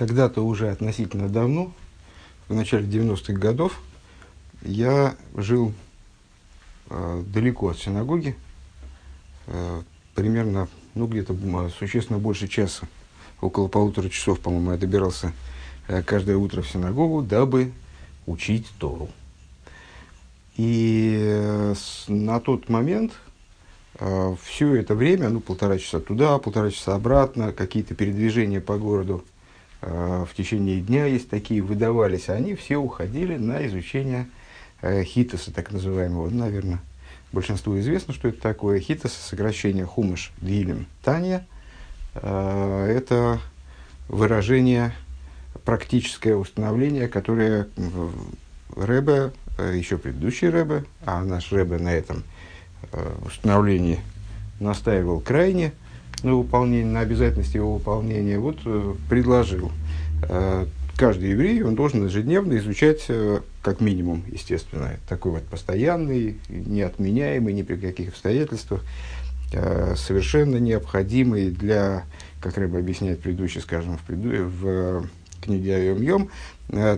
когда-то уже относительно давно, в начале 90-х годов, я жил э, далеко от синагоги, э, примерно, ну, где-то существенно больше часа, около полутора часов, по-моему, я добирался э, каждое утро в синагогу, дабы учить Тору. И э, с, на тот момент э, все это время, ну, полтора часа туда, полтора часа обратно, какие-то передвижения по городу в течение дня есть такие, выдавались, они все уходили на изучение э, хитоса, так называемого. Ну, наверное, большинству известно, что это такое. Хитос, сокращение хумыш дилем танья, э, это выражение, практическое установление, которое Рэбе, э, еще предыдущий Рэбе, а наш Рэбе на этом э, установлении настаивал крайне на выполнение, на обязательности его выполнения, вот э, предложил. Каждый еврей, он должен ежедневно изучать, как минимум, естественно, такой вот постоянный, неотменяемый ни при каких обстоятельствах, совершенно необходимый для, как Рэбе объясняет предыдущий, скажем, в, преду... в книге Айом Йом,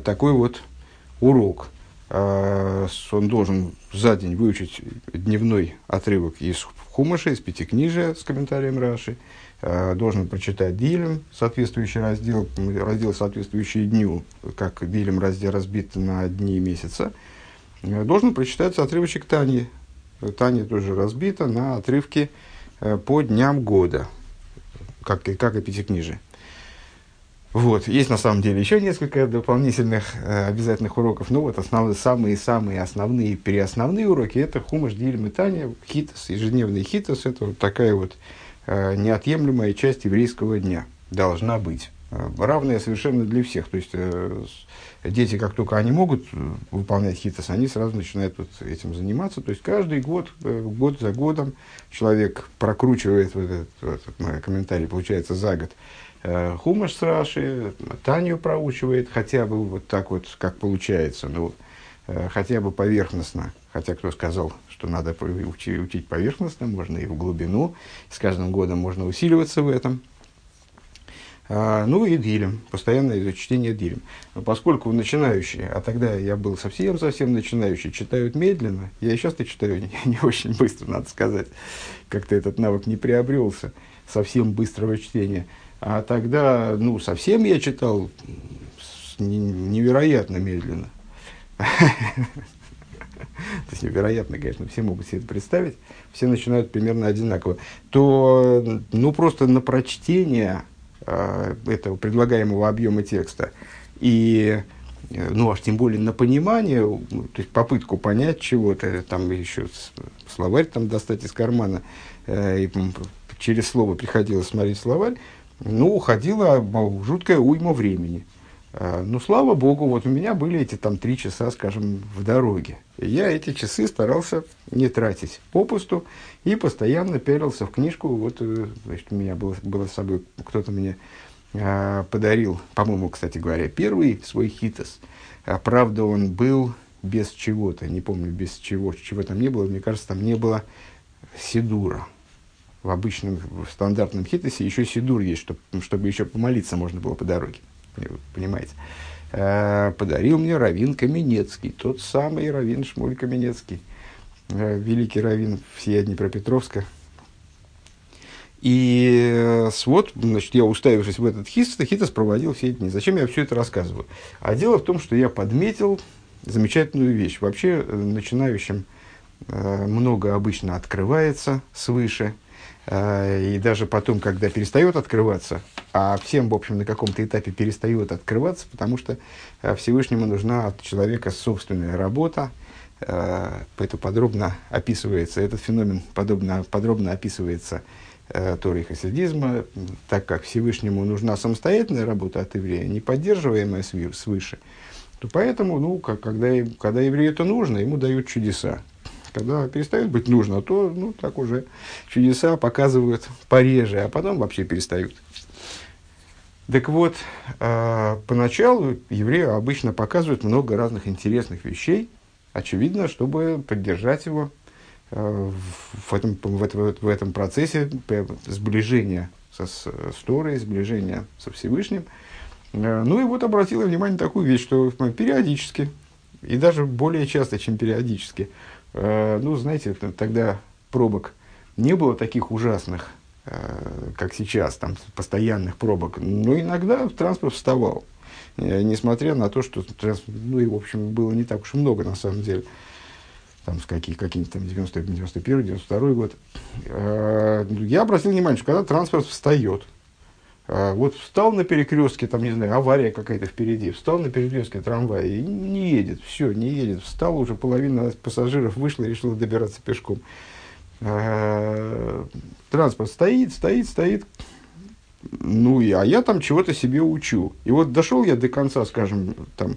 такой вот урок. Он должен за день выучить дневной отрывок из Хумаша, из Пятикнижия с комментарием Раши. А, должен прочитать Дилем, соответствующий раздел, раздел, соответствующий дню, как Дилем раздел разбит на дни месяца. А, должен прочитать отрывочек Тани. Тани тоже разбита на отрывки по дням года, как, как и Пятикнижие. Вот. Есть на самом деле еще несколько дополнительных э, обязательных уроков. Но вот основные, самые-самые основные переосновные уроки это хумаш, диль, метание, хитос, ежедневный хитос. Это вот такая вот э, неотъемлемая часть еврейского дня. Должна быть. Э, равная совершенно для всех. То есть э, дети, как только они могут э, выполнять хитос, они сразу начинают вот этим заниматься. То есть каждый год, э, год за годом человек прокручивает вот этот, вот этот комментарий, получается, за год Хумаш с Раши, Таню проучивает, хотя бы вот так вот, как получается, ну, э, хотя бы поверхностно. Хотя кто сказал, что надо учить, поверхностно, можно и в глубину. С каждым годом можно усиливаться в этом. А, ну и дилем, постоянное изучение дилем. Поскольку начинающие, а тогда я был совсем-совсем начинающий, читают медленно, я и сейчас-то читаю не, не очень быстро, надо сказать, как-то этот навык не приобрелся, совсем быстрого чтения – а тогда, ну, совсем я читал невероятно медленно. То есть невероятно, конечно, все могут себе это представить, все начинают примерно одинаково, то, ну, просто на прочтение э, этого предлагаемого объема текста и, ну, аж тем более на понимание, то есть попытку понять чего-то, там еще словарь там достать из кармана, э, и через слово приходилось смотреть словарь, ну, уходила жуткая уйма времени. А, ну, слава богу, вот у меня были эти там три часа, скажем, в дороге. Я эти часы старался не тратить попусту и постоянно пялился в книжку. Вот, э, значит, у меня было, было с собой, кто-то мне а, подарил, по-моему, кстати говоря, первый свой хитос. А, правда, он был без чего-то, не помню, без чего, чего там не было. Мне кажется, там не было сидура в обычном, в стандартном хитосе еще сидур есть, чтобы, чтобы еще помолиться можно было по дороге. Понимаете? Э, подарил мне Равин Каменецкий, тот самый Равин Шмуль Каменецкий, э, великий Равин всея Днепропетровска. И э, вот, значит, я уставившись в этот хитос, хитос проводил все эти дни. Зачем я все это рассказываю? А дело в том, что я подметил замечательную вещь. Вообще, начинающим много обычно открывается свыше, и даже потом, когда перестает открываться, а всем, в общем, на каком-то этапе перестает открываться, потому что э, Всевышнему нужна от человека собственная работа, э, это подробно описывается, этот феномен подробно, подробно описывается Торой хасидизма, так как Всевышнему нужна самостоятельная работа от еврея, не поддерживаемая свыше, то поэтому, ну, как, когда, когда еврею это нужно, ему дают чудеса. Когда перестает быть нужно, то ну, так уже чудеса показывают пореже, а потом вообще перестают. Так вот, э, поначалу еврею обычно показывают много разных интересных вещей, очевидно, чтобы поддержать его э, в, этом, в, этом, в этом процессе сближения со, с, с Торой, сближения со Всевышним. Э, ну и вот обратила внимание на такую вещь, что периодически, и даже более часто, чем периодически, э, ну, знаете, тогда пробок. Не было таких ужасных, как сейчас, там, постоянных пробок, но иногда транспорт вставал, несмотря на то, что, ну, и, в общем, было не так уж и много, на самом деле. Там, с каких, какие-нибудь там 90, 91 92 год, э, я обратил внимание, что когда транспорт встает, э, вот встал на перекрестке, там, не знаю, авария какая-то впереди, встал на перекрестке трамвая и не едет, все, не едет, встал, уже половина пассажиров вышла решила добираться пешком. Э, транспорт стоит, стоит, стоит, ну, и, а я там чего-то себе учу. И вот дошел я до конца, скажем, там,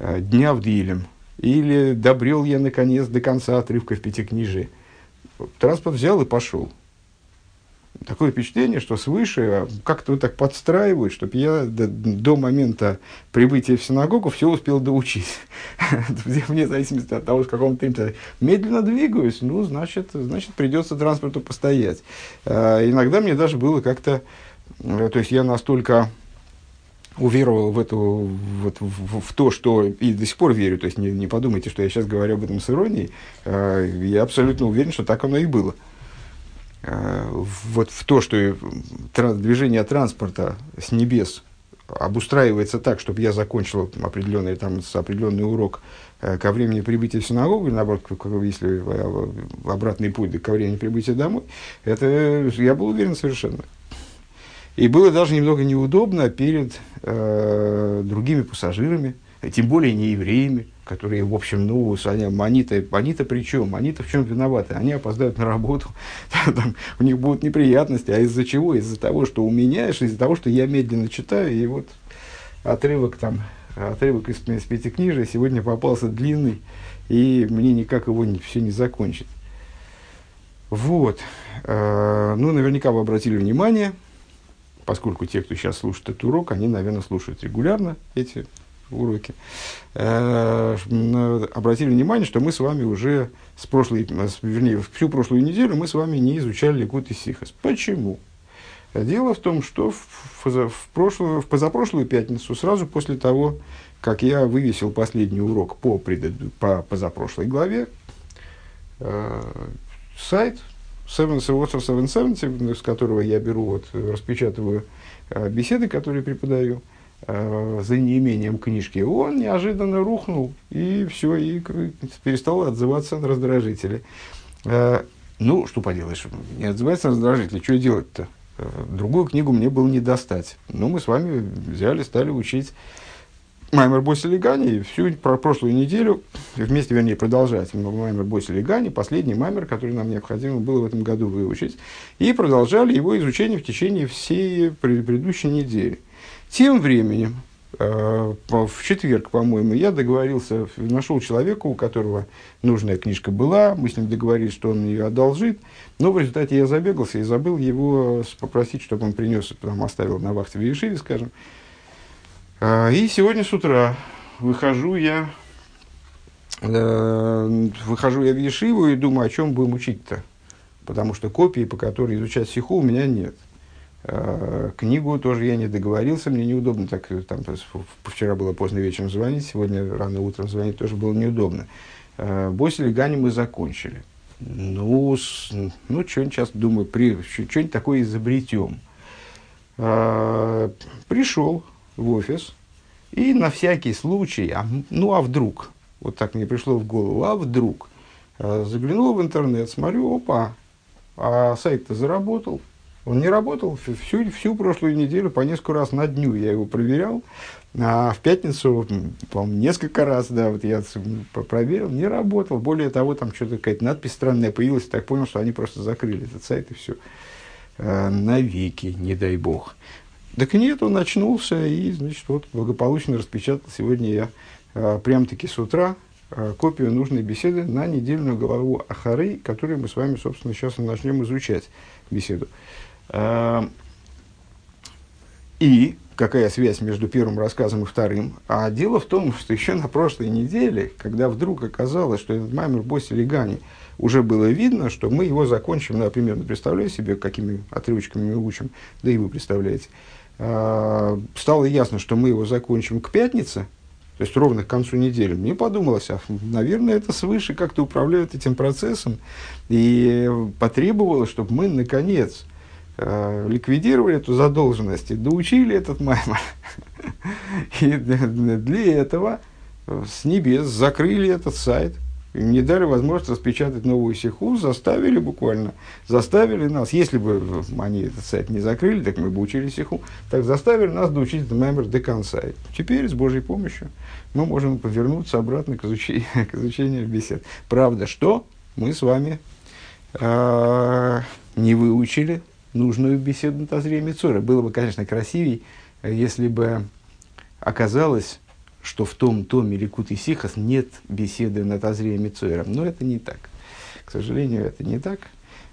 дня в Дилем, или добрел я, наконец, до конца отрывка в Пятикнижии. Транспорт взял и пошел. Такое впечатление, что свыше как-то вот так подстраивают, чтобы я до, до момента прибытия в синагогу все успел доучить. Вне зависимости от того, с каком темпе медленно двигаюсь, ну, значит, значит, придется транспорту постоять. А, иногда мне даже было как-то, э, то есть я настолько уверовал в, эту, вот, в, в то, что и до сих пор верю, то есть не, не подумайте, что я сейчас говорю об этом с иронией, э, я абсолютно уверен, что так оно и было. Э, вот в то, что движение транспорта с небес обустраивается так, чтобы я закончил определенный, там, определенный урок э, ко времени прибытия в синагогу, или наоборот, если обратный путь ко времени прибытия домой, это я был уверен совершенно. И было даже немного неудобно перед э, другими пассажирами, тем более не евреями, которые, в общем, ну, они, они-то, они-то при чем? Они-то в чем виноваты? Они опоздают на работу, там, у них будут неприятности. А из-за чего? Из-за того, что у меня, из-за того, что я медленно читаю, и вот отрывок там, отрывок из, из пятикнижия сегодня попался длинный, и мне никак его не, все не закончить. Вот. Э, ну, наверняка вы обратили внимание, поскольку те, кто сейчас слушает этот урок, они, наверное, слушают регулярно эти уроки, э, обратили внимание, что мы с вами уже с прошлой, вернее, всю прошлую неделю мы с вами не изучали Ликут и Сихас. Почему? Дело в том, что в, в, прошлую, в позапрошлую пятницу, сразу после того, как я вывесил последний урок по, пред, по позапрошлой главе, э, сайт 770, с которого я беру, вот, распечатываю э, беседы, которые преподаю, э, за неимением книжки, он неожиданно рухнул, и все, и перестал отзываться на раздражители. Э, ну, что поделаешь, не отзывается на раздражители, что делать-то? Другую книгу мне было не достать. Ну, мы с вами взяли, стали учить Маймер Босили Гани всю про прошлую неделю, вместе, вернее, продолжать Маймер Босили Гани, последний маймер, который нам необходимо было в этом году выучить, и продолжали его изучение в течение всей предыдущей недели. Тем временем, э, в четверг, по-моему, я договорился, нашел человека, у которого нужная книжка была, мы с ним договорились, что он ее одолжит, но в результате я забегался и забыл его попросить, чтобы он принес, там, оставил на вахте в Ешиве, скажем, а, и сегодня с утра выхожу я, э, выхожу я в Ешиву и думаю, о чем будем учить-то. Потому что копии, по которой изучать сиху, у меня нет. Э, книгу тоже я не договорился, мне неудобно. Так, там, вчера было поздно вечером звонить, сегодня рано утром звонить тоже было неудобно. Э, Босили Гани мы закончили. Ну, с, ну что-нибудь сейчас думаю, при, что-нибудь такое изобретем. Э, пришел, в офис, и на всякий случай, а, ну а вдруг, вот так мне пришло в голову, а вдруг, э, заглянул в интернет, смотрю, опа, а сайт-то заработал. Он не работал всю, всю прошлую неделю, по несколько раз на дню я его проверял. А в пятницу, по-моему, несколько раз, да, вот я проверил, не работал. Более того, там что-то какая-то надпись странная появилась, так понял, что они просто закрыли этот сайт и все. Э, навеки, не дай бог. Так нет, он очнулся и, значит, вот благополучно распечатал сегодня я э, прям-таки с утра э, копию нужной беседы на недельную главу Ахары, которую мы с вами, собственно, сейчас начнем изучать беседу. Э, и какая связь между первым рассказом и вторым? А дело в том, что еще на прошлой неделе, когда вдруг оказалось, что этот маймер Боси Легани уже было видно, что мы его закончим, например, представляю себе, какими отрывочками мы учим, да и вы представляете, стало ясно, что мы его закончим к пятнице, то есть ровно к концу недели, мне подумалось, а, наверное, это свыше как-то управляют этим процессом, и потребовалось, чтобы мы, наконец, э, ликвидировали эту задолженность и доучили этот маймор. И для этого с небес закрыли этот сайт – не дали возможность распечатать новую сиху, заставили буквально, заставили нас, если бы они этот сайт не закрыли, так мы бы учили сиху, так заставили нас доучить этот мембер до конца. Теперь с Божьей помощью мы можем повернуться обратно к изучению, к изучению бесед. Правда, что мы с вами э, не выучили нужную беседу на Тазре Мицора. Было бы, конечно, красивей, если бы оказалось, что в том томе Ликут и Сихас нет беседы над Азрием Мицуэром. Но это не так. К сожалению, это не так.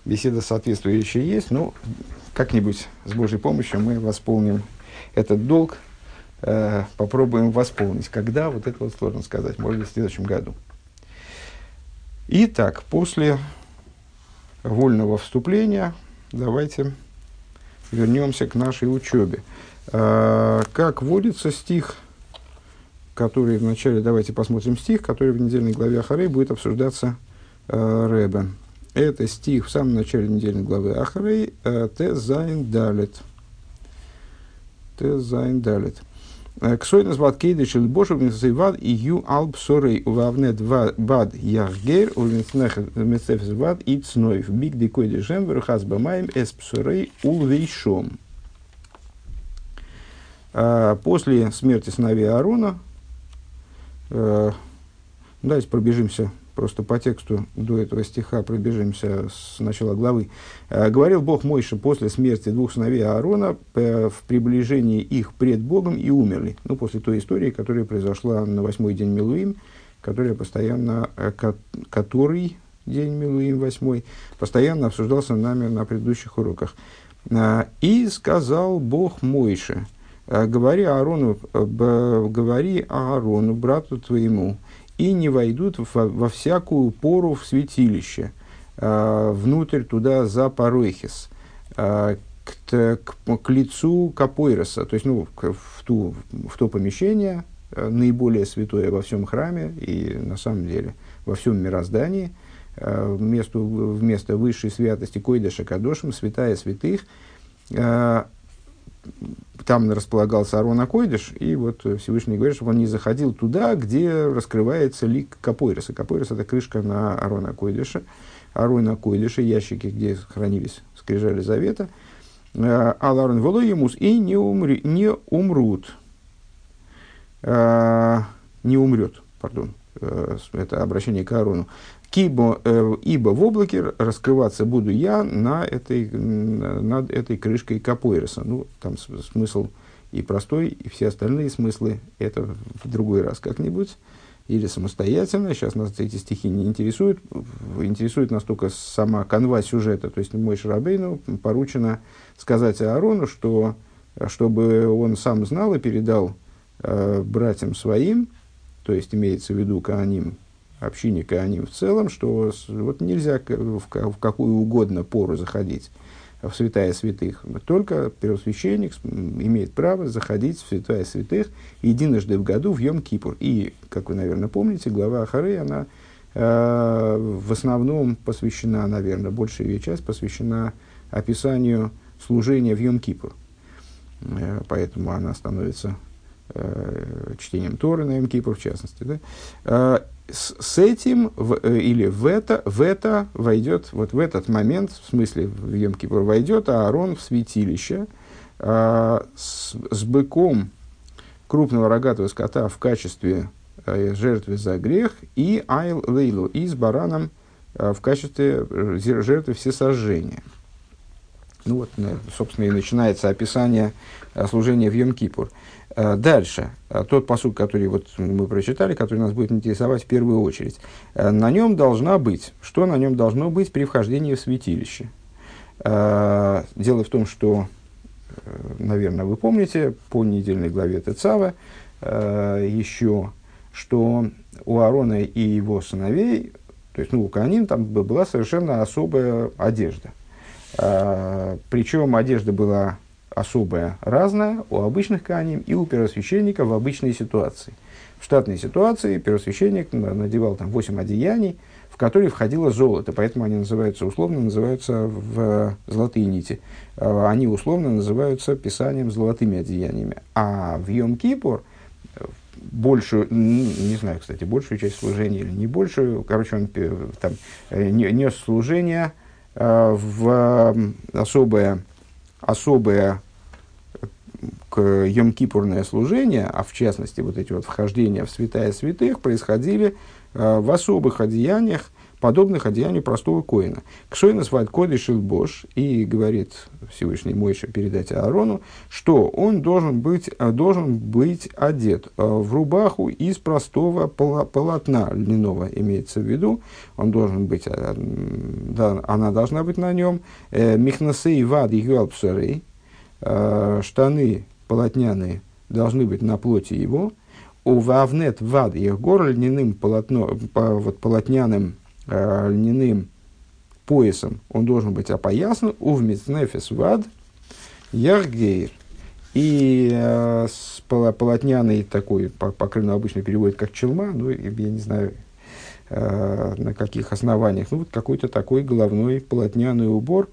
Беседа соответствующая есть, но как-нибудь с Божьей помощью мы восполним этот долг, э, попробуем восполнить. Когда, вот это вот сложно сказать, может быть, в следующем году. Итак, после вольного вступления давайте вернемся к нашей учебе. Э, как водится стих который вначале, давайте посмотрим стих, который в недельной главе Ахарей будет обсуждаться э, Рэбе. Это стих в самом начале недельной главы Ахарей, э, Те Зайн Далит. Те Зайн Далит. Ксойнас вад кейдыш или бошев вад и ю алб сорей увавнет вад яхгер увенснех мецефс вад и цноев биг декой дешем верхаз бамаем эс псорей улвейшом. Э, после смерти сыновей Аарона, Э, давайте пробежимся просто по тексту до этого стиха, пробежимся с начала главы. Э, «Говорил Бог Мойша после смерти двух сыновей Аарона в приближении их пред Богом и умерли». Ну, после той истории, которая произошла на восьмой день Милуим, которая постоянно, э, который день Милуим восьмой, постоянно обсуждался нами на предыдущих уроках. «И сказал Бог Мойше, Э, говори Аарону, э, говори Аарону, брату твоему, и не войдут во, во всякую пору в святилище, э, внутрь туда за Паройхис, к, к, к лицу Капойроса, то есть ну, в, ту, в то помещение, наиболее святое во всем храме и на самом деле во всем мироздании, вместо, вместо высшей святости Койдаша Кадошем, святая святых, там располагался Арон Акойдыш, и вот Всевышний говорит, чтобы он не заходил туда, где раскрывается лик Капойроса. Капойрос – это крышка на Арон Акойдыша. Арон Акойдыша – ящики, где хранились скрижали завета. А Аларон Волоемус и не, умри, не умрут. А, не умрет, пардон. Э, это обращение к Аарону. Кибо, э, ибо в облаке раскрываться буду я на этой, над этой крышкой Капойроса. Ну, там смысл и простой, и все остальные смыслы, это в другой раз как-нибудь, или самостоятельно. Сейчас нас эти стихи не интересуют. Интересует нас только сама канва сюжета. То есть, мой Шарабейну поручено сказать Аарону, что, чтобы он сам знал и передал э, братьям своим, то есть имеется в виду Кааним, общине Кааним в целом, что вот нельзя в, в какую угодно пору заходить в святая святых. Только первосвященник имеет право заходить в святая святых единожды в году в Йом-Кипур. И, как вы, наверное, помните, глава Ахары, она э, в основном посвящена, наверное, большая ее часть посвящена описанию служения в Йом-Кипур. Э, поэтому она становится э, чтением Торы на Мкипур, в частности. Да? Э, с, с этим в, э, или в это, в это войдет, вот в этот момент, в смысле в Йом-Кипур, войдет Аарон в святилище э, с, с быком крупного рогатого скота в качестве э, жертвы за грех и айл лейлу, и с бараном э, в качестве э, жертвы всесожжения. Ну вот, собственно, и начинается описание э, служения в Йом-Кипур. Э, дальше, э, тот посуд, который вот мы прочитали, который нас будет интересовать в первую очередь. На нем должна быть, что на нем должно быть при вхождении в святилище? Дело в том, что, наверное, вы помните, по недельной главе Тецава еще, что у Аарона и его сыновей, то есть ну, у Каним там была совершенно особая одежда – Причем одежда была особое, разное у обычных каним и у первосвященника в обычной ситуации. В штатной ситуации первосвященник надевал там 8 одеяний, в которые входило золото, поэтому они называются, условно называются в золотые нити. А, они условно называются писанием золотыми одеяниями. А в Йом-Кипур большую, не знаю, кстати, большую часть служения или не большую, короче, он там э, нес служение э, в особое, особое к Йом-Кипурное служение, а в частности вот эти вот вхождения в святая святых происходили Э, в особых одеяниях, подобных одеянию простого коина. Ксойна свайт кодиш бош и говорит Всевышний Мойша передать Аарону, что он должен быть, э, должен быть одет э, в рубаху из простого полотна льняного, имеется в виду. Он должен быть, да, она должна быть на нем. Михнасей вад юалпсарей, штаны полотняные должны быть на плоти его – у вавнет вад их гор льняным полотно, по, вот, полотняным э, льняным поясом. Он должен быть опоясан у вмитнефес вад яргейр. И э, с полотняный такой, покрыв обычно переводит как челма, ну, я не знаю, э, на каких основаниях, ну, вот какой-то такой головной полотняный убор,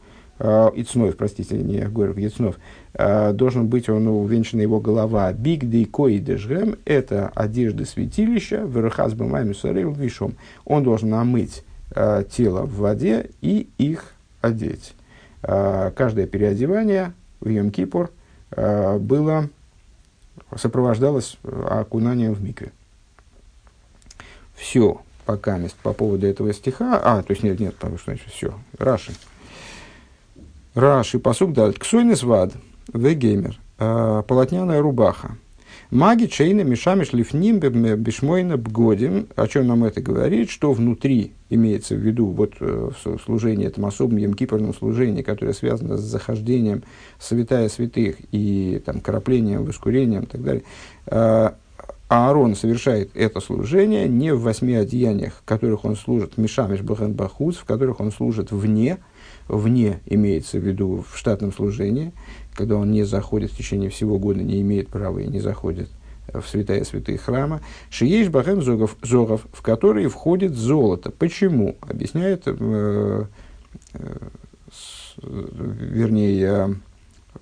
Ицнов, простите, не говорю, Ицнов, Э, должен быть он увенчана его голова. Биг дей дежгем – это одежда святилища, верхаз бамами сарел вишом. Он должен омыть э, тело в воде и их одеть. Э, каждое переодевание в э, было, сопровождалось окунанием в микве. Все, пока по поводу этого стиха. А, то есть нет, нет, потому что значит все. Раши. Раши, посук дальше. Ксойнес вад. Вегеймер. Э, полотняная рубаха. Маги чейна мишамиш лифним бешмойна бгодим. О чем нам это говорит? Что внутри имеется в виду вот э, в служении, этом особом емкипорном служении, которое связано с захождением святая святых и там, краплением, воскурением и так далее. Э, Аарон совершает это служение не в восьми одеяниях, в которых он служит Мишамиш Бахен Бахуц, в которых он служит вне, вне имеется в виду в штатном служении, когда он не заходит в течение всего года, не имеет права и не заходит в святая святые храма, шиеш бахем зогов, зогов, в которые входит золото. Почему? Объясняет, э, э, с, вернее, э,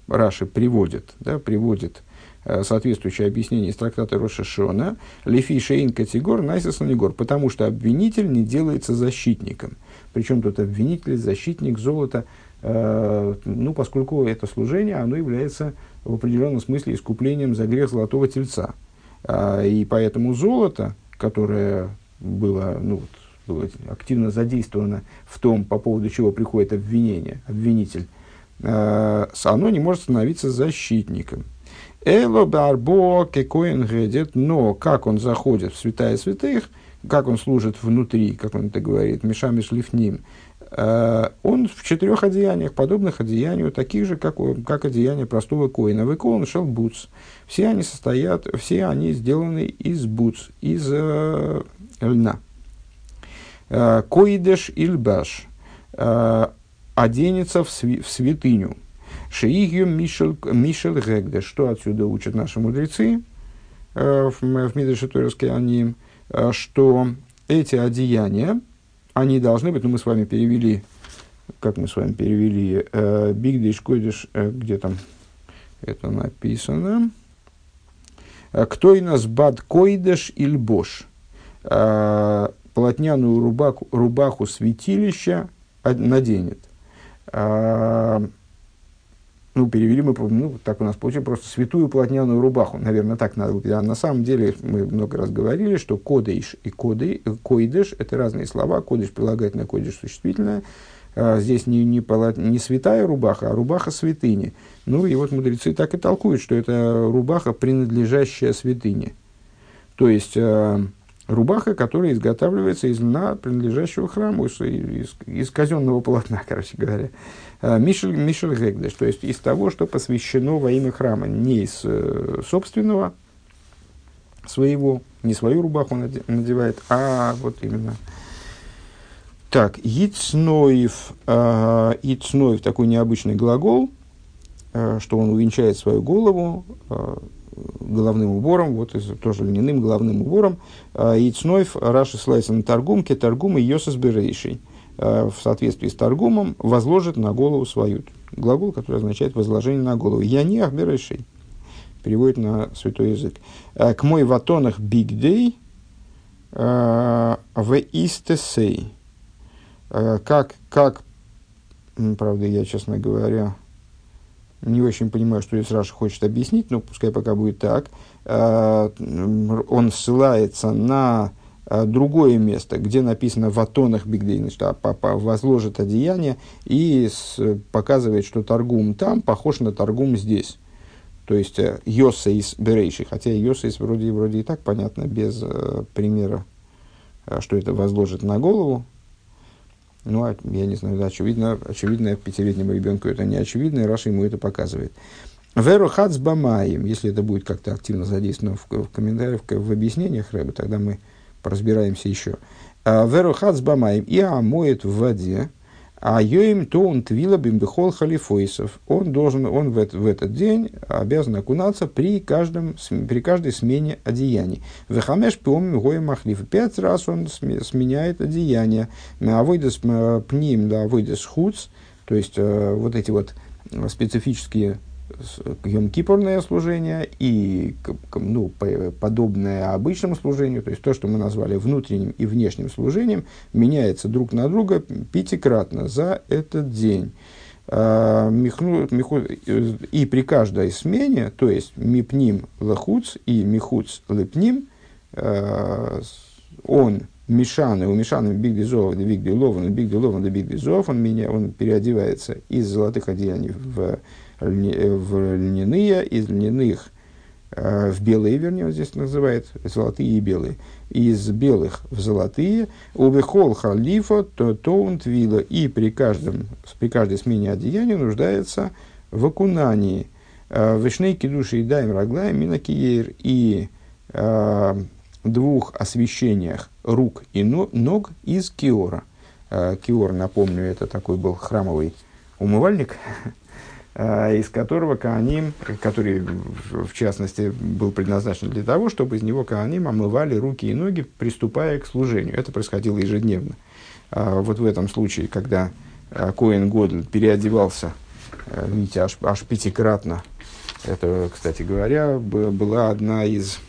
Раши приводит, да, приводит соответствующее объяснение из трактата Рошашона, Лефи Шейн Категор, Найсис Нигор, потому что обвинитель не делается защитником. Причем тут обвинитель, защитник золота – Э, ну, поскольку это служение, оно является в определенном смысле искуплением за грех золотого тельца. А, и поэтому золото, которое было, ну, вот, было активно задействовано в том, по поводу чего приходит обвинение, обвинитель, э, оно не может становиться защитником. Эло барбо кекоин гедет, но как он заходит в святая святых, как он служит внутри, как он это говорит, мешами шлифним, Э, он в четырех одеяниях, подобных одеянию, таких же, как, как одеяние простого коина. Выколон шел бутс. Все они состоят, все они сделаны из бутс, из э, льна. Э, Коидеш ильбаш э, оденется в, сви, в святыню. Шиигью Мишель, Мишель Гегде. Что отсюда учат наши мудрецы э, в, в Мидреше они, э, что эти одеяния, они должны быть, ну мы с вами перевели, как мы с вами перевели, Бигдиш, э, Койдиш, э, где там это написано. Кто и нас бад Койдеш или Бош? Полотняную рубаху, рубаху святилища наденет. Ну, перевели мы, ну, так у нас получилось, просто святую полотняную рубаху, наверное, так надо. А на самом деле мы много раз говорили, что кодейш и коды, койдеш – это разные слова. Кодейш прилагательное, койдеш существительное. А, здесь не, не, полот, не святая рубаха, а рубаха святыни. Ну, и вот мудрецы так и толкуют, что это рубаха, принадлежащая святыне. То есть, а, рубаха, которая изготавливается из льна, принадлежащего храму, из, из, из казенного полотна, короче говоря. А, Мишель, Мишель Гегдеш, то есть из того, что посвящено во имя храма, не из э, собственного своего, не свою рубаху надевает, а вот именно. Так, Ицноев, э, Ицноев, такой необычный глагол, что он увенчает свою голову головным убором, вот тоже льняным головным убором. И цнойф Раши Слайсен Таргум, Кетаргум и Йосас Берейший в соответствии с Таргумом возложит на голову свою. Глагол, который означает возложение на голову. Я не Ахберейший. Переводит на святой язык. К мой ватонах биг дей в истесей. Как, как, правда, я, честно говоря, не очень понимаю, что здесь Раша хочет объяснить, но пускай пока будет так. Э, он ссылается на э, другое место, где написано в атонах Бигдейн, что папа возложит одеяние и показывает, что торгум там похож на торгум здесь. То есть э, Йосейс Берейши, хотя Йосейс вроде, вроде и так понятно, без примера, что это возложит на голову, ну, а, я не знаю, очевидно, очевидно, пятилетнему ребенку это не очевидно, и Раша ему это показывает. Веру хац бамаем, если это будет как-то активно задействовано в, в комментариях, в, в объяснениях Рэба, тогда мы разбираемся еще. А, Веру хац бамаем и омоет в воде, а Йоим то он твила бимбехол халифойсов. Он должен, он в, в этот день обязан окунаться при, каждом, при каждой смене одеяний. Вехамеш пиомим гоем махлиф. Пять раз он сменяет одеяние. Авойдес пним, да, авойдес хуц. То есть, э, вот эти вот специфические Йом-Кипурное служение и ну, подобное обычному служению, то есть то, что мы назвали внутренним и внешним служением, меняется друг на друга пятикратно за этот день. А, и при каждой смене, то есть мипним лахуц и михуц лепним, а, он Мишаны, у Мишаны Бигди Зова, Бигди Лован, Бигди Лован, Бигди Зов, он, меня, он переодевается из золотых одеяний в в льняные, из льняных э, в белые, вернее, вот здесь называет, золотые и белые, из белых в золотые, убехол халифа, то тоунт вилла, и при, каждом, при каждой смене одеяния нуждается в окунании. Э, Вишнейки души и даем раглаем минакиер и э, двух освещениях рук и ног из киора. Киор, напомню, это такой был храмовый умывальник, Э, из которого Кааним, который в частности был предназначен для того, чтобы из него Кааним омывали руки и ноги, приступая к служению. Это происходило ежедневно. А вот в этом случае, когда э, Коин Годль переодевался, э, видите, аж, аж пятикратно, это, кстати говоря, была одна из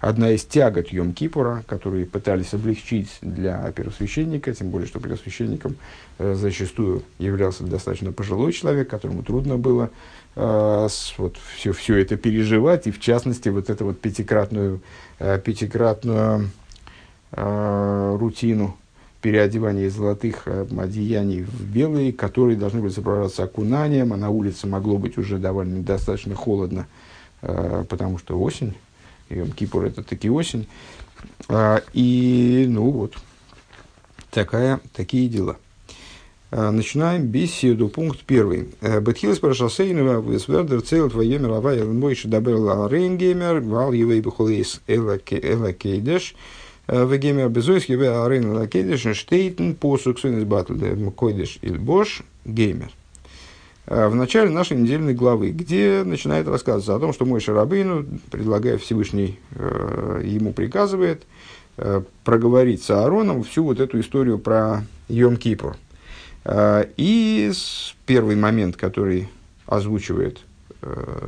одна из тягот Йом-Кипура, которые пытались облегчить для первосвященника, тем более, что первосвященником э, зачастую являлся достаточно пожилой человек, которому трудно было э, вот, все, все это переживать, и в частности вот эту вот пятикратную, э, пятикратную э, рутину переодевания из золотых э, одеяний в белые, которые должны были сопровождаться окунанием, а на улице могло быть уже довольно достаточно холодно, э, потому что осень, Йом Кипур это таки осень. А, и, ну вот, такая, такие дела. А, начинаем беседу. Пункт первый. Э, Бетхилс Парашасейнова Весвердер Цел Твое мировая Мойши Даберла Рейнгеймер Вал Евей Бухолейс Эла Кейдеш э, Вегемер Безойс Евей Арейн Эла Кейдеш Штейтен Посук Сунес Батл Койдеш Ильбош Геймер. Э, в начале нашей недельной главы, где начинает рассказываться о том, что мой Шарабейну, предлагая Всевышний, э, ему приказывает э, проговорить с Аароном всю вот эту историю про Йом-Кипур. И первый момент, который озвучивает,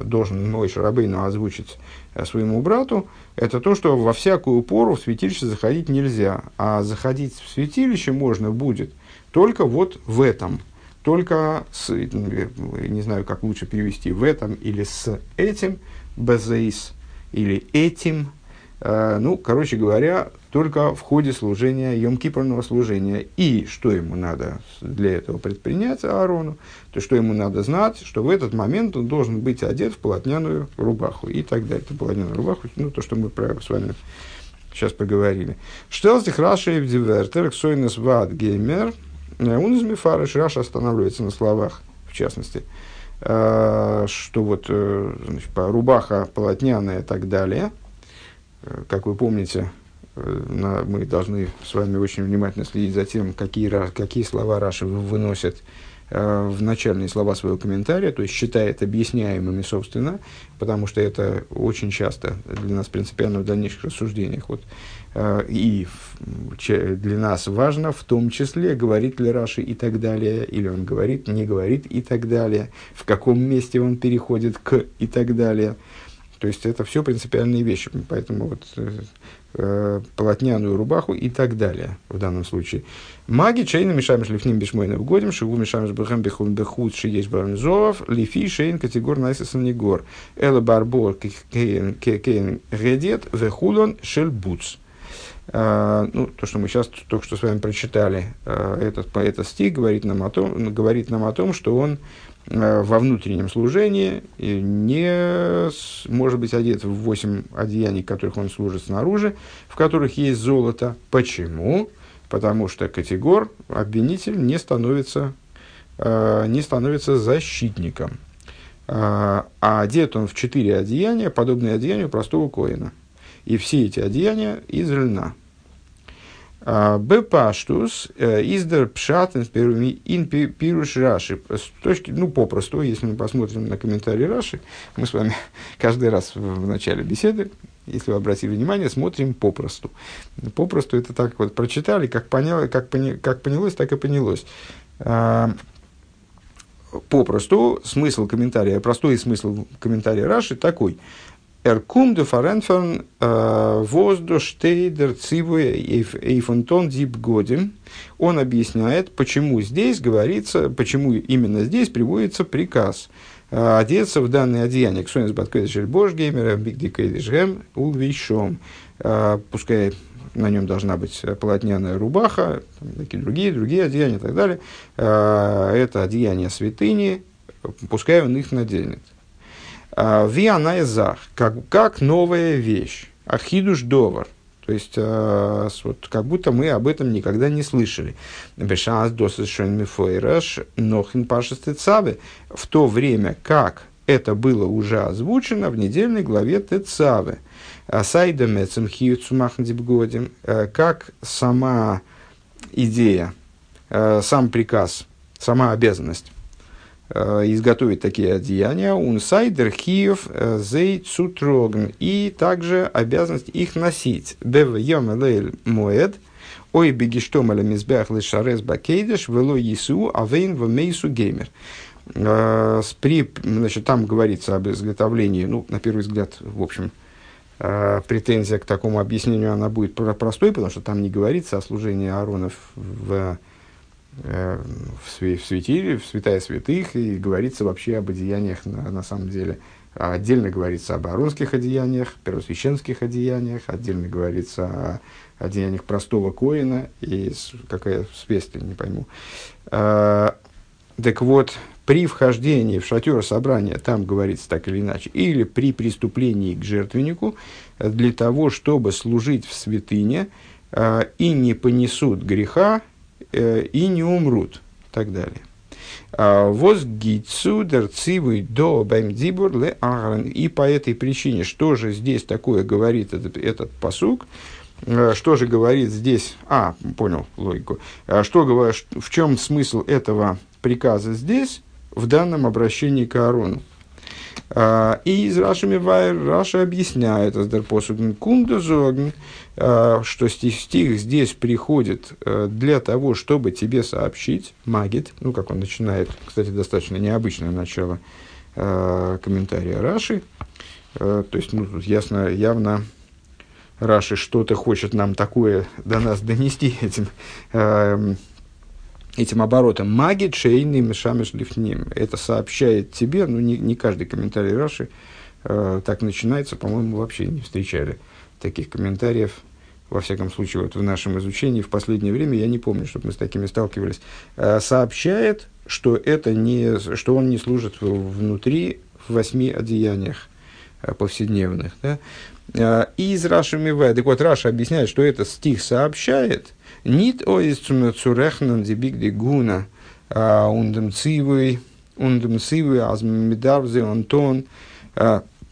должен мой Шарабейну озвучить своему брату, это то, что во всякую пору в святилище заходить нельзя, а заходить в святилище можно будет только вот в этом – только с, не знаю, как лучше перевести, в этом или с этим, безейс, или этим, э, ну, короче говоря, только в ходе служения, йом-кипрного служения. И что ему надо для этого предпринять Аарону, то что ему надо знать, что в этот момент он должен быть одет в полотняную рубаху и так далее. Это полотняную рубаху, ну, то, что мы с вами сейчас поговорили. Штелстих Раши в Дивертер, Ксойнес Вад Геймер – он из Мифарыш Раша останавливается на словах, в частности, э, что вот э, значит, рубаха полотняная и так далее. Э, как вы помните, мы должны с вами очень внимательно следить за тем, какие, какие слова Раши выносят э, в начальные слова своего комментария, то есть считает объясняемыми, собственно, потому что это очень часто для нас принципиально в дальнейших рассуждениях. Вот, э, и для нас важно в том числе, говорит ли Раши и так далее, или он говорит, не говорит и так далее, в каком месте он переходит к и так далее. То есть это все принципиальные вещи. Поэтому вот э, э, полотняную рубаху и так далее в данном случае. Маги чейна мешаем шлифним бешмойна в годим, шигу мешаем бэхэм бехун бехуд шиеш бармзов, лифи шейн категор найсесан негор. Эла барбор кейн редет вехулон шельбуц. Uh, ну, то, что мы сейчас только что с вами прочитали, uh, этот, этот стих говорит нам, о том, говорит нам о том, что он Э, во внутреннем служении не может быть одет в восемь одеяний, которых он служит снаружи, в которых есть золото. Почему? Потому что категор, обвинитель, не становится, не становится защитником. А одет он в четыре одеяния, подобные одеянию простого коина. И все эти одеяния из льна. А, Бепаштус, э, издер пшат ин пируш Раши. С точки, ну, попросту, если мы посмотрим на комментарии Раши, мы с вами каждый раз в начале беседы, если вы обратили внимание, смотрим попросту. Попросту это так вот прочитали, как, понял, как, поня, как понялось, так и понялось. А, попросту смысл комментария, простой смысл комментария Раши такой – Эркум де фаренферн воздух штейдер цивуя эйфонтон дип годим. Он объясняет, почему здесь говорится, почему именно здесь приводится приказ э, одеться в данное одеяние. Ксонис баткэдишель божгеймера, бигдикэдишгэм, улвейшом. Э, пускай на нем должна быть полотняная рубаха, такие другие, другие одеяния и так далее. Э, это одеяние святыни, пускай он их наденет. А, Вианайзах, как, как новая вещь. Ахидуш довар. То есть, э, вот, как будто мы об этом никогда не слышали. Бешанс досышен мифойраш нохин пашестецаве. В то время как это было уже озвучено в недельной главе Тецаве. Сайда мецем хиюцумахндибгодим. Как сама идея, сам приказ, сама обязанность изготовить такие одеяния, унсайдер хиев э, зей цутрогн, и также обязанность их носить. Бев йом моэд, ой бегиштом аля мизбях лешарес бакейдеш, вело есу авейн в мейсу геймер. Э, при, значит, там говорится об изготовлении, ну, на первый взгляд, в общем, претензия к такому объяснению, она будет простой, потому что там не говорится о служении Ааронов в Э, в, святиле, в святая святых, и говорится вообще об одеяниях на, на самом деле. Отдельно говорится об аронских одеяниях, первосвященских одеяниях, отдельно говорится о одеяниях простого коина, и какая связь не пойму. А, так вот, при вхождении в шатер собрания, там говорится так или иначе, или при преступлении к жертвеннику, для того, чтобы служить в святыне, а, и не понесут греха, Э, и не умрут, и так далее. А, Воз гицу дерцивый до бэмдибур ле агран. И по этой причине, что же здесь такое говорит этот, этот посук, э, что же говорит здесь, а, понял логику, а что, в чем смысл этого приказа здесь, в данном обращении к Аарону? А, и из Рашами Вайр Раша объясняет, кундазогн, а, что стих, стих здесь приходит э, для того, чтобы тебе сообщить, магит, ну, как он начинает, кстати, достаточно необычное начало комментария Раши, то есть, ну, тут ясно, явно Раши что-то хочет нам такое до нас донести этим этим оборотом маги чейны мешамеш лифним. Это сообщает тебе, ну не, не каждый комментарий Раши э, так начинается, по-моему, вообще не встречали таких комментариев. Во всяком случае, вот в нашем изучении в последнее время я не помню, чтобы мы с такими сталкивались. Э, сообщает, что это не, что он не служит внутри в восьми одеяниях э, повседневных. Да? Э, и из Раши Мивай. Так вот, Раша объясняет, что этот стих сообщает – Нит ди биг ди гуна ундем цивui, ундем цивui аз медарзе антон,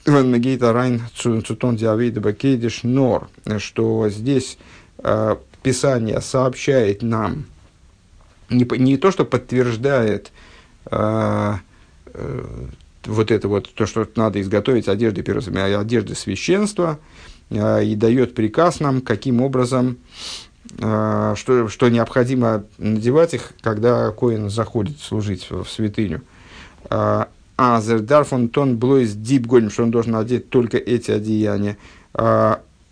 Вен Мегейта Райн Цутон Диавида Бакейдиш Нор, что здесь э, Писание сообщает нам, не, не то, что подтверждает э, вот это вот, то, что надо изготовить одежды, одежды священства, э, и дает приказ нам, каким образом, э, что, что необходимо надевать их, когда коин заходит служить в святыню. Э, а Зердарфон тон блойс дип что он должен надеть только эти одеяния.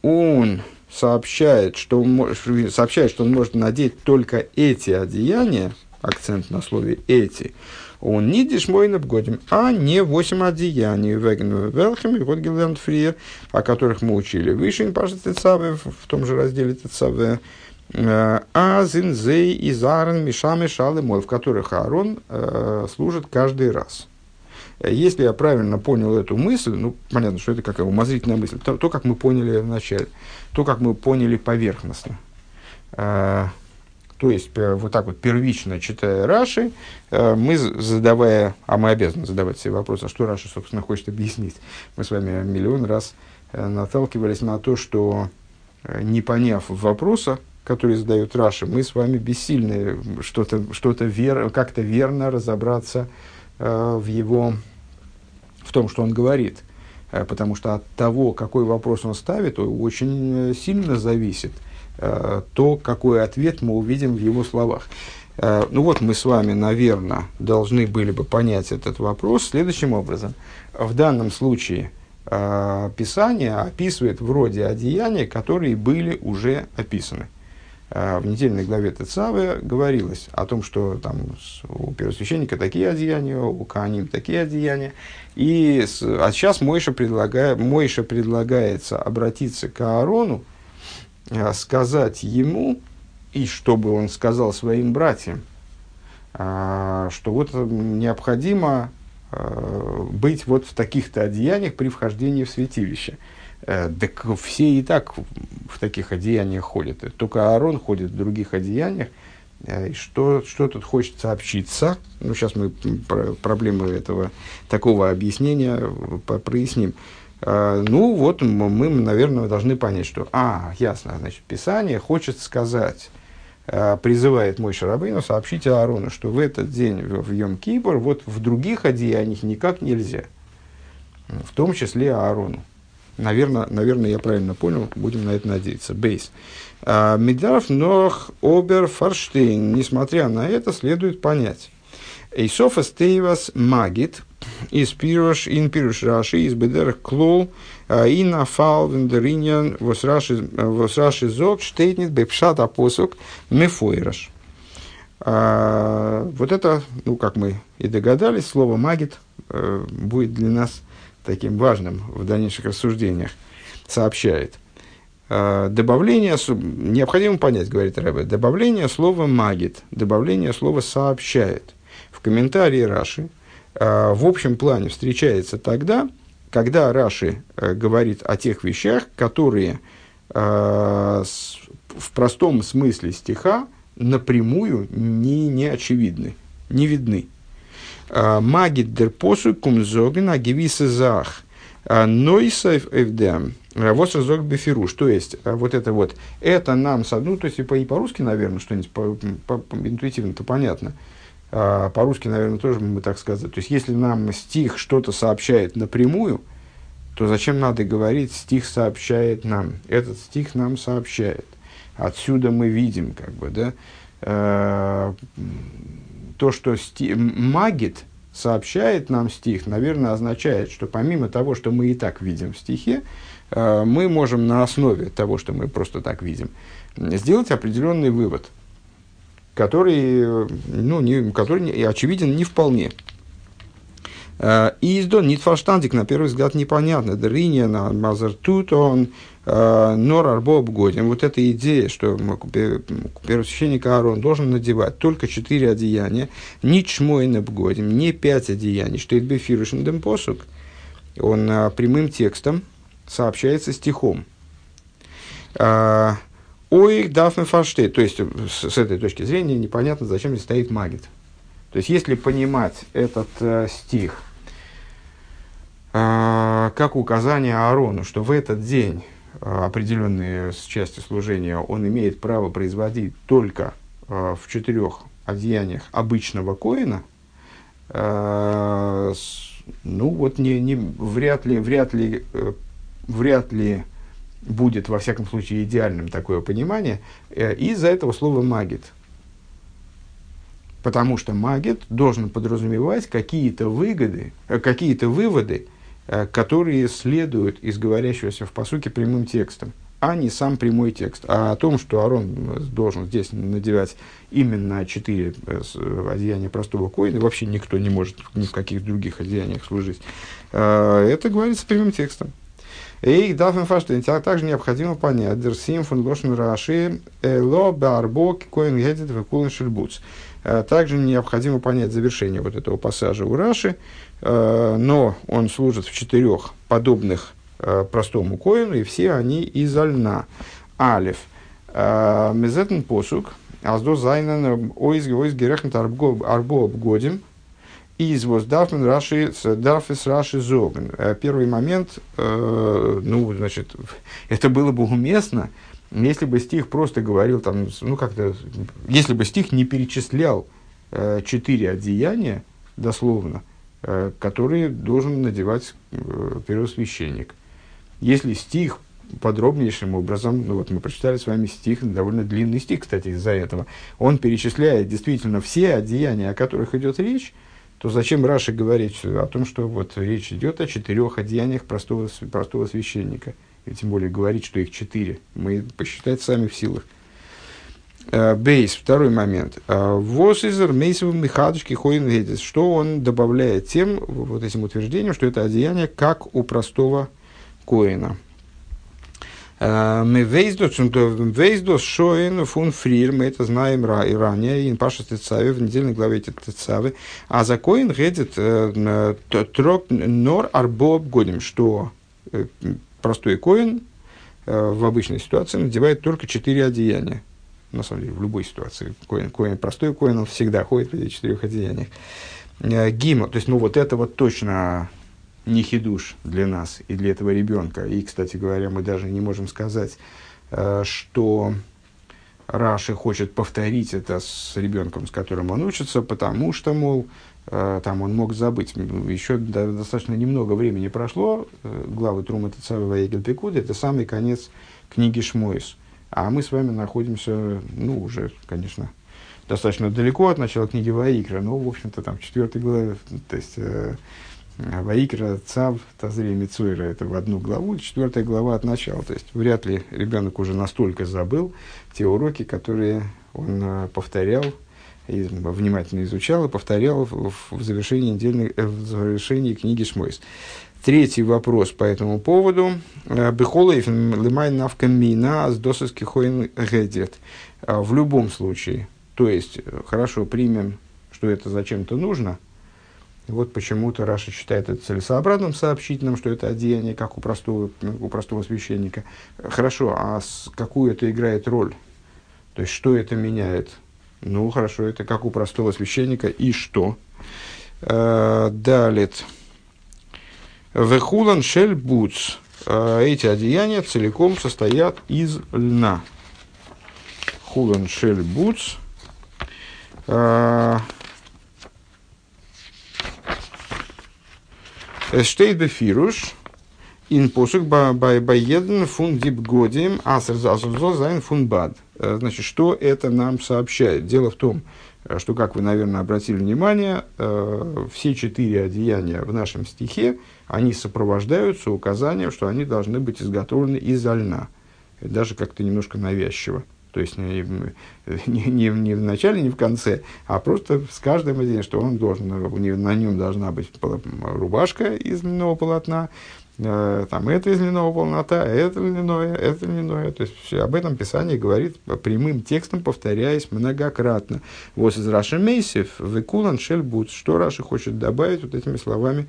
Он сообщает, что он, сообщает, что он может надеть только эти одеяния, акцент на слове «эти», он не дешмойнов годим, а не восемь одеяний веген велхем и вот фриер, о которых мы учили выше, в том же разделе Тецаве, э, а зинзей и зарен мишами шалы мол, в которых Аарон э, служит каждый раз. Если я правильно понял эту мысль, ну, понятно, что это какая умозрительная мысль, то, то как мы поняли вначале, то, как мы поняли поверхностно. Э, то есть, вот так вот первично читая Раши, э, мы задавая, а мы обязаны задавать себе вопрос, а что Раши, собственно, хочет объяснить. Мы с вами миллион раз э, наталкивались на то, что э, не поняв вопроса, который задает Раши, мы с вами бессильны что-то, что-то вер, как-то верно разобраться в его, в том, что он говорит. Потому что от того, какой вопрос он ставит, очень сильно зависит – Э, то, какой ответ мы увидим в его словах. Э, ну вот мы с вами, наверное, должны были бы понять этот вопрос следующим образом. В данном случае э, Писание описывает вроде одеяния, которые были уже описаны. В недельной главе Тецавы говорилось о том, что там у первосвященника такие одеяния, у Кааним такие одеяния. И, а сейчас Мойша, предлагает, Мойша предлагается обратиться к Аарону, Э, сказать ему, и чтобы он сказал своим братьям, а, что вот необходимо быть вот в таких-то одеяниях при вхождении в святилище. Э, так все и так в таких одеяниях ходят. Только Аарон ходит в других одеяниях. И что, что тут хочет сообщиться? Ну, сейчас мы проблемы этого такого объяснения проясним. А, ну, вот мы, наверное, должны понять, что, а, ясно, значит, Писание хочет сказать, призывает мой Шарабейну сообщить Аарону, что в этот день, в Йом Кипр, вот в других одеяниях никак нельзя, в том числе Аарону. Наверное, наверное, я правильно понял, будем на это надеяться. Бейс. А, Медаров Нох Обер Фарштейн. Несмотря на это, следует понять. Эйсофа Стейвас Магит, из пируш, ин пируш раши, из бедер клол, и на фал вендериньян вос раши зог, штейтнит бепшат апосок мефойраш. Вот это, ну, как мы и догадались, слово «магит» э, будет для нас таким важным в дальнейших рассуждениях, сообщает. Э, добавление, необходимо понять, говорит Рэбе, добавление слова «магит», добавление слова «сообщает». В комментарии Раши Э, в общем плане встречается тогда, когда Раши э, говорит о тех вещах, которые э, в простом смысле стиха напрямую не, не очевидны, не видны. Магит дер посу кумзоген агивиса зах. Нойсайф эвдем. Вот разок бефируш. То есть, вот это вот, это нам, ну, то есть, и по-русски, наверное, что-нибудь по, по, по, интуитивно-то понятно. А, по-русски, наверное, тоже мы так сказать. То есть, если нам стих что-то сообщает напрямую, то зачем надо говорить, стих сообщает нам? Этот стих нам сообщает. Отсюда мы видим, как бы, да, то, что сти... магит сообщает нам стих, наверное, означает, что помимо того, что мы и так видим в стихе, э, мы можем на основе того, что мы просто так видим, сделать определенный вывод – который, ну, не, который очевиден не вполне. Э, и издон нитфаштандик, на первый взгляд, непонятно. Дриния на мазер тут он э, нор арбоб годин. Вот эта идея, что первосвященник Аарон должен надевать только четыре одеяния, ни чмой не годим, не пять одеяний, что это бефирушен дем посук. Он э, прямым текстом сообщается стихом. Ой, дафме фаштей. То есть, с, с этой точки зрения непонятно, зачем здесь стоит магит. То есть, если понимать этот э, стих как указание Аарону, что в этот день э, определенные части служения он имеет право производить только э, в четырех одеяниях обычного коина, ну вот не, не, вряд ли, вряд ли, вряд ли будет, во всяком случае, идеальным такое понимание, из-за этого слова «магит». Потому что магит должен подразумевать какие-то выгоды, какие-то выводы, которые следуют из говорящегося в посуке прямым текстом а не сам прямой текст. А о том, что Арон должен здесь надевать именно четыре э, одеяния простого коина, вообще никто не может ни в каких других одеяниях служить. Это говорится прямым текстом. Эй, дафен фаштейн, также необходимо понять, дерсим фун лошен раши, ло барбок коин гедет векулен шельбуц. А, также необходимо понять завершение вот этого пассажа у Раши, но он служит в четырех подобных Э, простому коину, и все они из льна. Алиф. Э, Мезетен посук. Аздо зайнен ойз ойз герехнет арбо обгодим. Из воздафмен раши дафис раши зоген. Э, первый момент, ну, значит, это было бы уместно, если бы стих просто говорил там, ну, как-то, если бы стих не перечислял четыре одеяния, дословно, которые должен надевать первосвященник. Если стих подробнейшим образом, ну вот мы прочитали с вами стих, довольно длинный стих, кстати, из-за этого, он перечисляет действительно все одеяния, о которых идет речь, то зачем Раши говорить о том, что вот речь идет о четырех одеяниях простого, простого священника? И тем более говорить, что их четыре. Мы посчитать сами в силах. Э, бейс, второй момент. Э, Восизер мейсов михадочки хоин Что он добавляет тем, вот этим утверждением, что это одеяние как у простого Коина. Э, мы вейздос шоин фун фрир, мы это знаем и ранее, и Паша Тецави, в недельной главе Тецави. А за коин гедет э, трок нор арбоб годим, что э, простой коин в обычной ситуации надевает только четыре одеяния. На самом деле, в любой ситуации. Коин, коин, простой коин, он всегда ходит в этих четырех одеяниях. Гима, то есть, ну вот это вот точно не хидуш для нас и для этого ребенка. И, кстати говоря, мы даже не можем сказать, э, что Раши хочет повторить это с ребенком, с которым он учится, потому что, мол, э, там он мог забыть. Еще достаточно немного времени прошло, э, главы Трума Тецава Егель Пекуда, это самый конец книги Шмойс. А мы с вами находимся, ну, уже, конечно, достаточно далеко от начала книги Ваикра, но, в общем-то, там, в четвертой главе, то есть, Ваикра, Цав, Тазри, Мицуира, это в одну главу, четвертая глава от начала. То есть вряд ли ребенок уже настолько забыл те уроки, которые он а, повторял, и внимательно изучал и повторял в, завершении, недельной, э, в завершении книги Шмойс. Третий вопрос по этому поводу. Э, Бехолаев лимай навка мина с досыски хоин гедет. А, в любом случае, то есть, э, хорошо, примем, что это зачем-то нужно – вот почему-то Раша считает это целесообразным сообщить нам, что это одеяние, как у простого, у простого священника. Хорошо, а с, какую это играет роль? То есть, что это меняет? Ну, хорошо, это как у простого священника. И что? Э, далее. וכולן של בוץ. Э, эти одеяния целиком состоят из льна. כולן של בוץ. שטייט בפירוש, אין פסוק ביי יעדן פון די בגדים אז ער זאל זיין פון בד. Э, значит, что это нам сообщает? Дело в том, э, что, как вы, наверное, обратили внимание, э, все четыре одеяния в нашем стихе, они сопровождаются указанием, что они должны быть изготовлены из льна. Даже как-то немножко навязчиво. То есть не, не, не, не в начале, не в конце, а просто с каждым из что он должен, на нем должна быть рубашка из льняного полотна, э, там это из льняного полотна, это льняное, это льняное. То есть все, об этом Писание говорит прямым текстом, повторяясь многократно. Вот из Раши Мейсев, Векулан Шельбуц. Что Раши хочет добавить вот этими словами?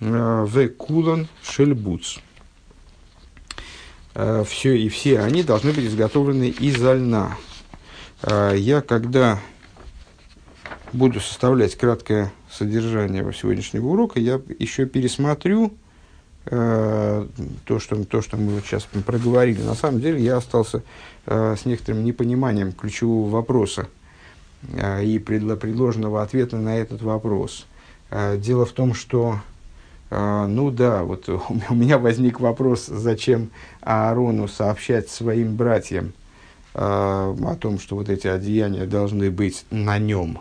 Векулан Шельбуц. Э, все и все они должны быть изготовлены из льна. Э, я, когда буду составлять краткое содержание сегодняшнего урока, я еще пересмотрю э, то, что, то, что мы вот сейчас проговорили. На самом деле я остался с некоторым непониманием ключевого вопроса и предложенного ответа на этот вопрос. Э, дело в том, что, э, ну да, вот у меня возник вопрос, зачем Аарону сообщать своим братьям э, о том, что вот эти одеяния должны быть на нем.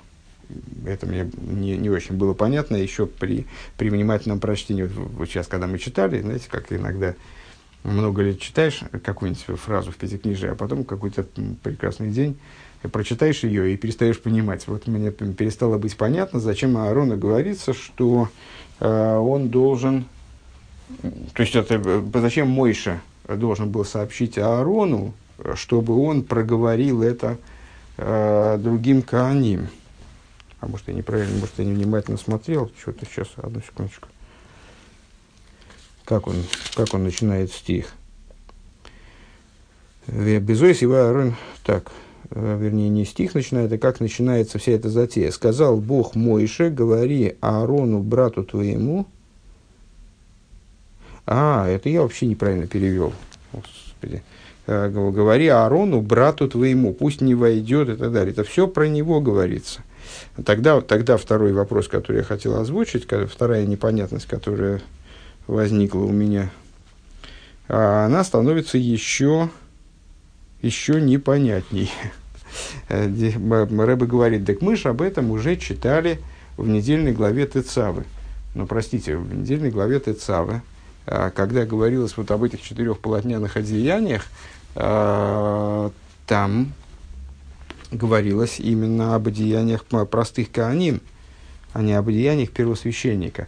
Это мне не, не очень было понятно еще при, при внимательном прочтении. Вот, вот сейчас, когда мы читали, знаете, как иногда много лет читаешь какую-нибудь фразу в пятикнижии, а потом какой-то прекрасный день прочитаешь ее и перестаешь понимать. Вот мне перестало быть понятно, зачем Аарону говорится, что он должен... То есть, это, э, зачем Мойша должен был сообщить Аарону, чтобы он проговорил это э, другим Кааним. А может, я неправильно, может, я невнимательно смотрел. Что-то сейчас, одну секундочку. Как он, как он начинает стих? Безойс его Аарон... Так, Э, вернее, не стих начинает, а как начинается вся эта затея. «Сказал Бог Мойше, говори Аарону, брату твоему». А, это я вообще неправильно перевел. Господи. Э, говори Аарону, брату твоему, пусть не войдет и так далее. Это все про него говорится. Тогда, тогда второй вопрос, который я хотел озвучить, вторая непонятность, которая возникла у меня, а она становится еще, еще непонятней. Э, Рэбе говорит, так мы же об этом уже читали в недельной главе Тецавы. Ну, простите, в недельной главе Тецавы, э, когда говорилось вот об этих четырех полотняных одеяниях, э, там говорилось именно об одеяниях простых кааним, а не об одеяниях первосвященника.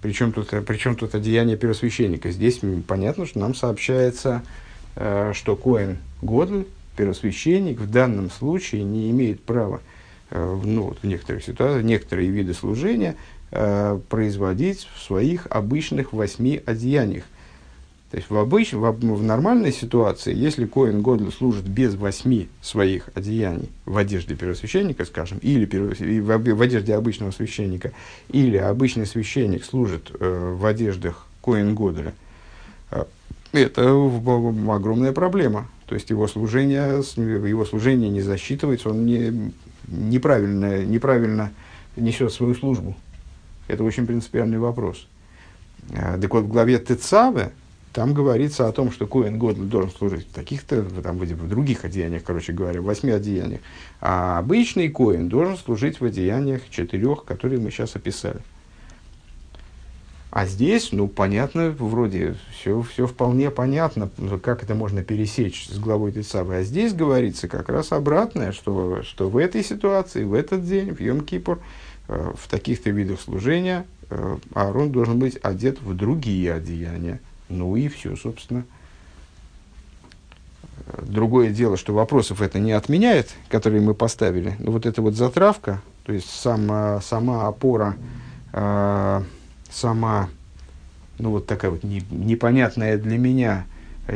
Причем тут, причем тут одеяние первосвященника? Здесь понятно, что нам сообщается, что Коин Годль, первосвященник, в данном случае не имеет права э, ну, вот в некоторых ситуациях, некоторые виды служения э, производить в своих обычных восьми одеяниях. То есть в, обыч, в, в нормальной ситуации, если Коин Годль служит без восьми своих одеяний в одежде первосвященника, скажем, или перв, в, в одежде обычного священника, или обычный священник служит э, в одеждах Коин Годля, э, это огромная проблема. То есть его служение, его служение не засчитывается, он не, неправильно, неправильно несет свою службу. Это очень принципиальный вопрос. А, так вот, в главе Тецаве там говорится о том, что Коин Годл должен служить в таких-то, там, в других одеяниях, короче говоря, в восьми одеяниях. А обычный Коин должен служить в одеяниях четырех, которые мы сейчас описали. А здесь, ну, понятно, вроде все, все вполне понятно, как это можно пересечь с главой Тецавы. А здесь говорится как раз обратное, что, что в этой ситуации, в этот день, в Йом-Кипур, э, в таких-то видах служения э, Аарон должен быть одет в другие одеяния. Ну и все, собственно. Другое дело, что вопросов это не отменяет, которые мы поставили. Но вот эта вот затравка, то есть сама, сама опора э, сама, ну вот такая вот не, непонятная для меня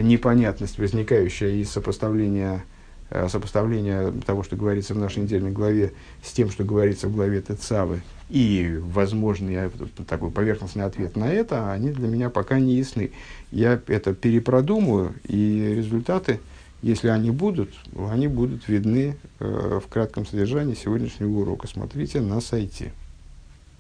непонятность, возникающая из сопоставления, э, сопоставления того, что говорится в нашей недельной главе, с тем, что говорится в главе Тецавы, и возможный э, такой поверхностный ответ на это, они для меня пока не ясны. Я это перепродумаю, и результаты, если они будут, они будут видны э, в кратком содержании сегодняшнего урока. Смотрите на сайте.